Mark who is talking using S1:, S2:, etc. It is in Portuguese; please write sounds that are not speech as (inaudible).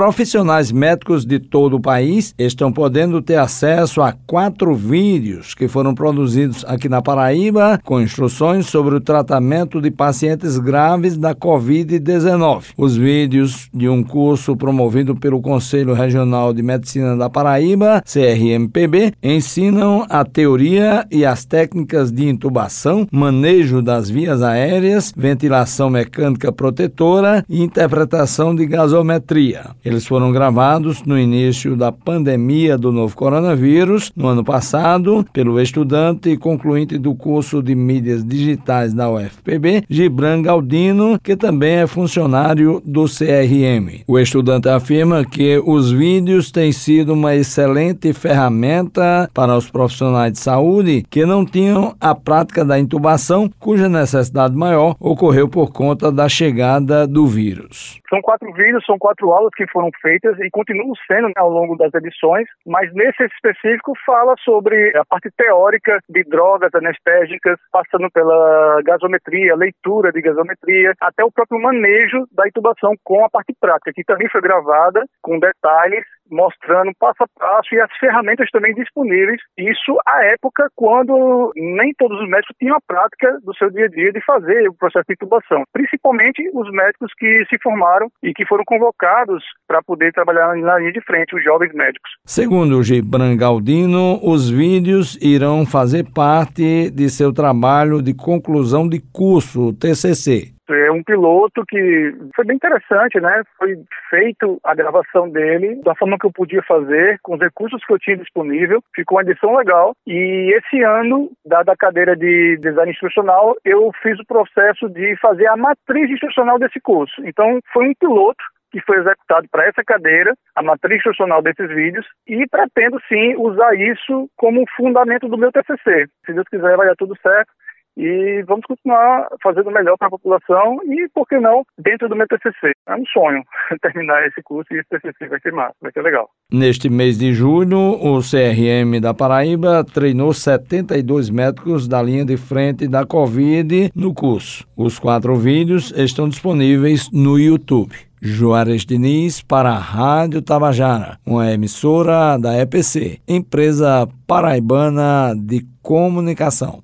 S1: profissionais médicos de todo o país estão podendo ter acesso a quatro vídeos que foram produzidos aqui na Paraíba com instruções sobre o tratamento de pacientes graves da Covid-19. Os vídeos de um curso promovido pelo Conselho Regional de Medicina da Paraíba, CRMPB, ensinam a teoria e as técnicas de intubação, manejo das vias aéreas, ventilação mecânica protetora e interpretação de gasometria. Eles foram gravados no início da pandemia do novo coronavírus, no ano passado, pelo estudante concluinte do curso de mídias digitais da UFPB, Gibran Galdino, que também é funcionário do CRM. O estudante afirma que os vídeos têm sido uma excelente ferramenta para os profissionais de saúde que não tinham a prática da intubação, cuja necessidade maior ocorreu por conta da chegada do vírus.
S2: São quatro vídeos, são quatro aulas que foram feitas e continuam sendo né, ao longo das edições, mas nesse específico fala sobre a parte teórica de drogas anestésicas, passando pela gasometria, leitura de gasometria, até o próprio manejo da intubação com a parte prática, que também foi gravada com detalhes mostrando passo a passo e as ferramentas também disponíveis. Isso à época quando nem todos os médicos tinham a prática do seu dia a dia de fazer o processo de intubação, principalmente os médicos que se formaram e que foram convocados para poder trabalhar na linha de frente, os jovens médicos.
S1: Segundo o Gibran Galdino, os vídeos irão fazer parte de seu trabalho de conclusão de curso, TCC.
S2: É um piloto que foi bem interessante, né? Foi feito a gravação dele da forma que eu podia fazer, com os recursos que eu tinha disponível. Ficou uma edição legal. E esse ano, dada a cadeira de design instrucional, eu fiz o processo de fazer a matriz instrucional desse curso. Então, foi um piloto que foi executado para essa cadeira, a matriz instrucional desses vídeos, e pretendo sim usar isso como fundamento do meu TCC. Se Deus quiser, vai dar tudo certo e vamos continuar fazendo o melhor para a população e, por que não, dentro do meu TCC. É um sonho (laughs) terminar esse curso e esse TCC vai ser massa, vai ser legal.
S1: Neste mês de julho, o CRM da Paraíba treinou 72 médicos da linha de frente da Covid no curso. Os quatro vídeos estão disponíveis no YouTube. Juarez Diniz para a Rádio Tabajara, uma emissora da EPC, empresa paraibana de comunicação.